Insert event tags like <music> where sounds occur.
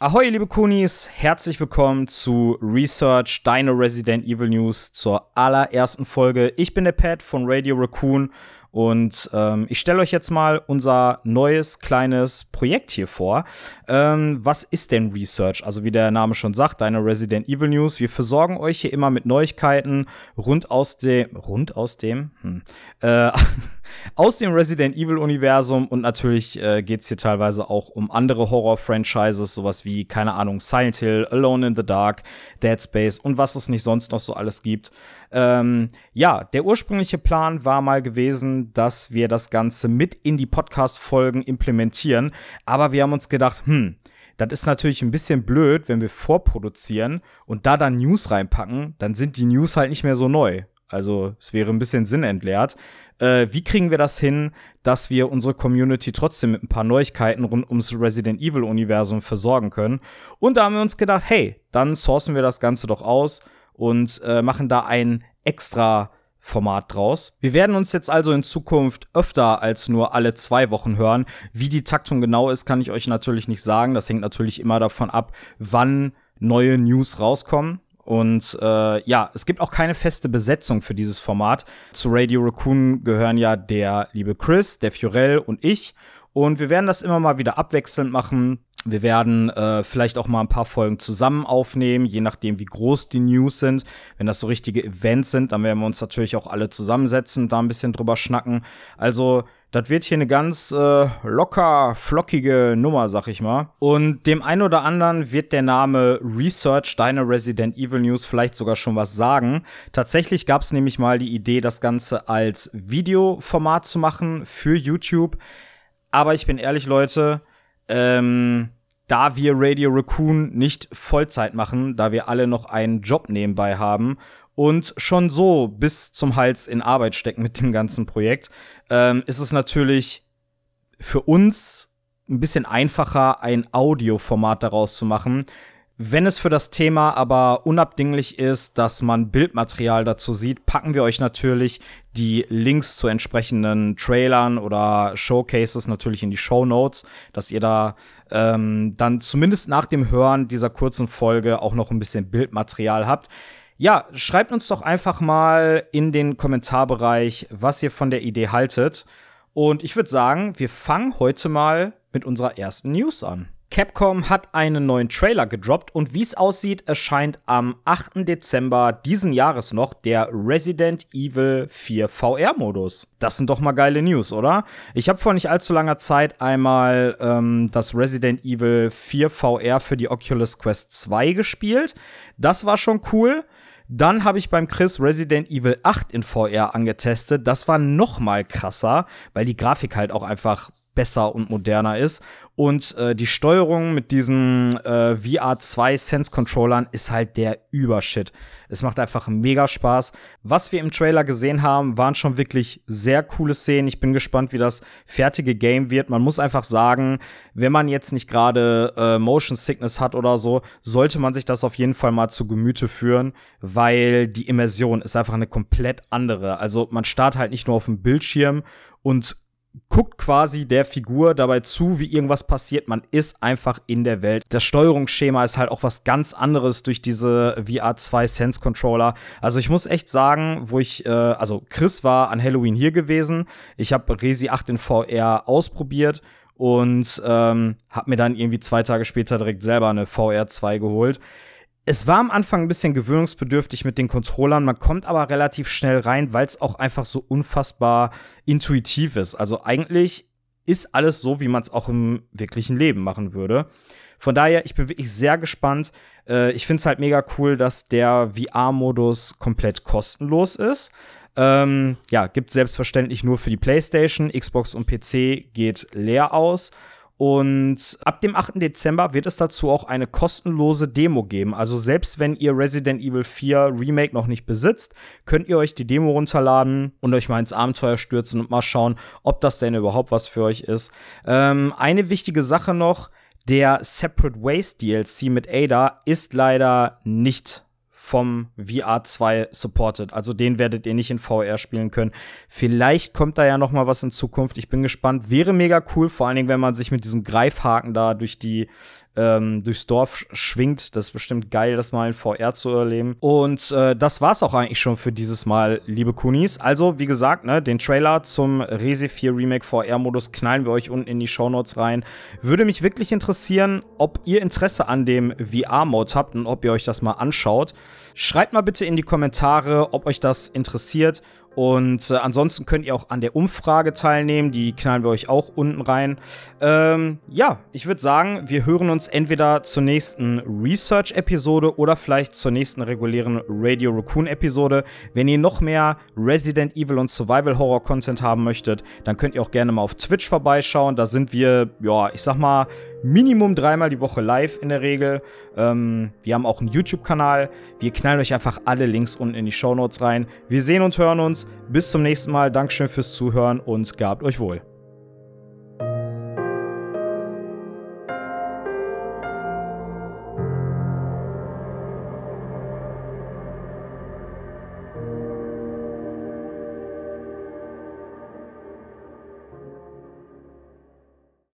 Ahoi, liebe Kunis, herzlich willkommen zu Research, deine Resident Evil News zur allerersten Folge. Ich bin der Pat von Radio Raccoon und ähm, ich stelle euch jetzt mal unser neues kleines Projekt hier vor. Ähm, was ist denn Research? Also wie der Name schon sagt, deine Resident Evil News. Wir versorgen euch hier immer mit Neuigkeiten rund aus dem, rund aus dem, hm, äh, <laughs> aus dem Resident Evil Universum und natürlich äh, geht es hier teilweise auch um andere Horror-Franchises, sowas wie, keine Ahnung, Silent Hill, Alone in the Dark, Dead Space und was es nicht sonst noch so alles gibt. Ähm, ja, der ursprüngliche Plan war mal gewesen, dass wir das Ganze mit in die Podcast-Folgen implementieren. Aber wir haben uns gedacht, hm, das ist natürlich ein bisschen blöd, wenn wir vorproduzieren und da dann News reinpacken, dann sind die News halt nicht mehr so neu. Also es wäre ein bisschen sinnentleert. Äh, wie kriegen wir das hin, dass wir unsere Community trotzdem mit ein paar Neuigkeiten rund ums Resident Evil-Universum versorgen können? Und da haben wir uns gedacht, hey, dann sourcen wir das Ganze doch aus und äh, machen da ein extra Format draus. Wir werden uns jetzt also in Zukunft öfter als nur alle zwei Wochen hören. Wie die Taktung genau ist, kann ich euch natürlich nicht sagen. Das hängt natürlich immer davon ab, wann neue News rauskommen. Und äh, ja, es gibt auch keine feste Besetzung für dieses Format. Zu Radio Raccoon gehören ja der liebe Chris, der Fiorell und ich. Und wir werden das immer mal wieder abwechselnd machen. Wir werden äh, vielleicht auch mal ein paar Folgen zusammen aufnehmen, je nachdem, wie groß die News sind. Wenn das so richtige Events sind, dann werden wir uns natürlich auch alle zusammensetzen, da ein bisschen drüber schnacken. Also, das wird hier eine ganz äh, locker, flockige Nummer, sag ich mal. Und dem einen oder anderen wird der Name Research Deine Resident Evil News vielleicht sogar schon was sagen. Tatsächlich gab es nämlich mal die Idee, das Ganze als Videoformat zu machen für YouTube. Aber ich bin ehrlich, Leute, ähm, da wir Radio Raccoon nicht Vollzeit machen, da wir alle noch einen Job nebenbei haben und schon so bis zum Hals in Arbeit stecken mit dem ganzen Projekt, ähm, ist es natürlich für uns ein bisschen einfacher, ein Audioformat daraus zu machen, wenn es für das Thema aber unabdinglich ist, dass man Bildmaterial dazu sieht, packen wir euch natürlich die Links zu entsprechenden Trailern oder Showcases natürlich in die Show Notes, dass ihr da ähm, dann zumindest nach dem Hören dieser kurzen Folge auch noch ein bisschen Bildmaterial habt. Ja, schreibt uns doch einfach mal in den Kommentarbereich, was ihr von der Idee haltet. Und ich würde sagen, wir fangen heute mal mit unserer ersten News an. Capcom hat einen neuen Trailer gedroppt und wie es aussieht, erscheint am 8. Dezember diesen Jahres noch der Resident Evil 4 VR-Modus. Das sind doch mal geile News, oder? Ich habe vor nicht allzu langer Zeit einmal ähm, das Resident Evil 4 VR für die Oculus Quest 2 gespielt. Das war schon cool. Dann habe ich beim Chris Resident Evil 8 in VR angetestet. Das war noch mal krasser, weil die Grafik halt auch einfach besser und moderner ist. Und äh, die Steuerung mit diesen äh, VR2 Sense Controllern ist halt der Übershit. Es macht einfach mega Spaß. Was wir im Trailer gesehen haben, waren schon wirklich sehr coole Szenen. Ich bin gespannt, wie das fertige Game wird. Man muss einfach sagen, wenn man jetzt nicht gerade äh, Motion Sickness hat oder so, sollte man sich das auf jeden Fall mal zu Gemüte führen, weil die Immersion ist einfach eine komplett andere. Also man startet halt nicht nur auf dem Bildschirm und guckt quasi der Figur dabei zu, wie irgendwas passiert. Man ist einfach in der Welt. Das Steuerungsschema ist halt auch was ganz anderes durch diese VR2 Sense Controller. Also ich muss echt sagen, wo ich, äh, also Chris war an Halloween hier gewesen. Ich habe Resi 8 in VR ausprobiert und ähm, habe mir dann irgendwie zwei Tage später direkt selber eine VR2 geholt es war am Anfang ein bisschen gewöhnungsbedürftig mit den Controllern, man kommt aber relativ schnell rein, weil es auch einfach so unfassbar intuitiv ist. Also eigentlich ist alles so, wie man es auch im wirklichen Leben machen würde. Von daher, ich bin wirklich sehr gespannt. Äh, ich finde es halt mega cool, dass der VR-Modus komplett kostenlos ist. Ähm, ja, gibt selbstverständlich nur für die PlayStation, Xbox und PC geht leer aus. Und ab dem 8. Dezember wird es dazu auch eine kostenlose Demo geben. Also selbst wenn ihr Resident Evil 4 Remake noch nicht besitzt, könnt ihr euch die Demo runterladen und euch mal ins Abenteuer stürzen und mal schauen, ob das denn überhaupt was für euch ist. Ähm, eine wichtige Sache noch, der Separate Ways DLC mit Ada ist leider nicht vom VR2 supported. Also den werdet ihr nicht in VR spielen können. Vielleicht kommt da ja noch mal was in Zukunft. Ich bin gespannt. Wäre mega cool, vor allen Dingen, wenn man sich mit diesem Greifhaken da durch die ähm, durchs Dorf schwingt. Das ist bestimmt geil, das mal in VR zu erleben. Und äh, das war's auch eigentlich schon für dieses Mal, liebe Kunis. Also, wie gesagt, ne, den Trailer zum Resi 4 Remake VR-Modus knallen wir euch unten in die Shownotes rein. Würde mich wirklich interessieren, ob ihr Interesse an dem VR-Mode habt und ob ihr euch das mal anschaut. Schreibt mal bitte in die Kommentare, ob euch das interessiert und äh, ansonsten könnt ihr auch an der Umfrage teilnehmen, die knallen wir euch auch unten rein. Ähm, ja, ich würde sagen, wir hören uns entweder zur nächsten Research-Episode oder vielleicht zur nächsten regulären Radio Raccoon-Episode. Wenn ihr noch mehr Resident Evil und Survival Horror Content haben möchtet, dann könnt ihr auch gerne mal auf Twitch vorbeischauen. Da sind wir, ja, ich sag mal, Minimum dreimal die Woche live in der Regel. Ähm, wir haben auch einen YouTube-Kanal. Wir knallen euch einfach alle Links unten in die Show Notes rein. Wir sehen und hören uns. Bis zum nächsten Mal. Dankeschön fürs Zuhören und gehabt euch wohl.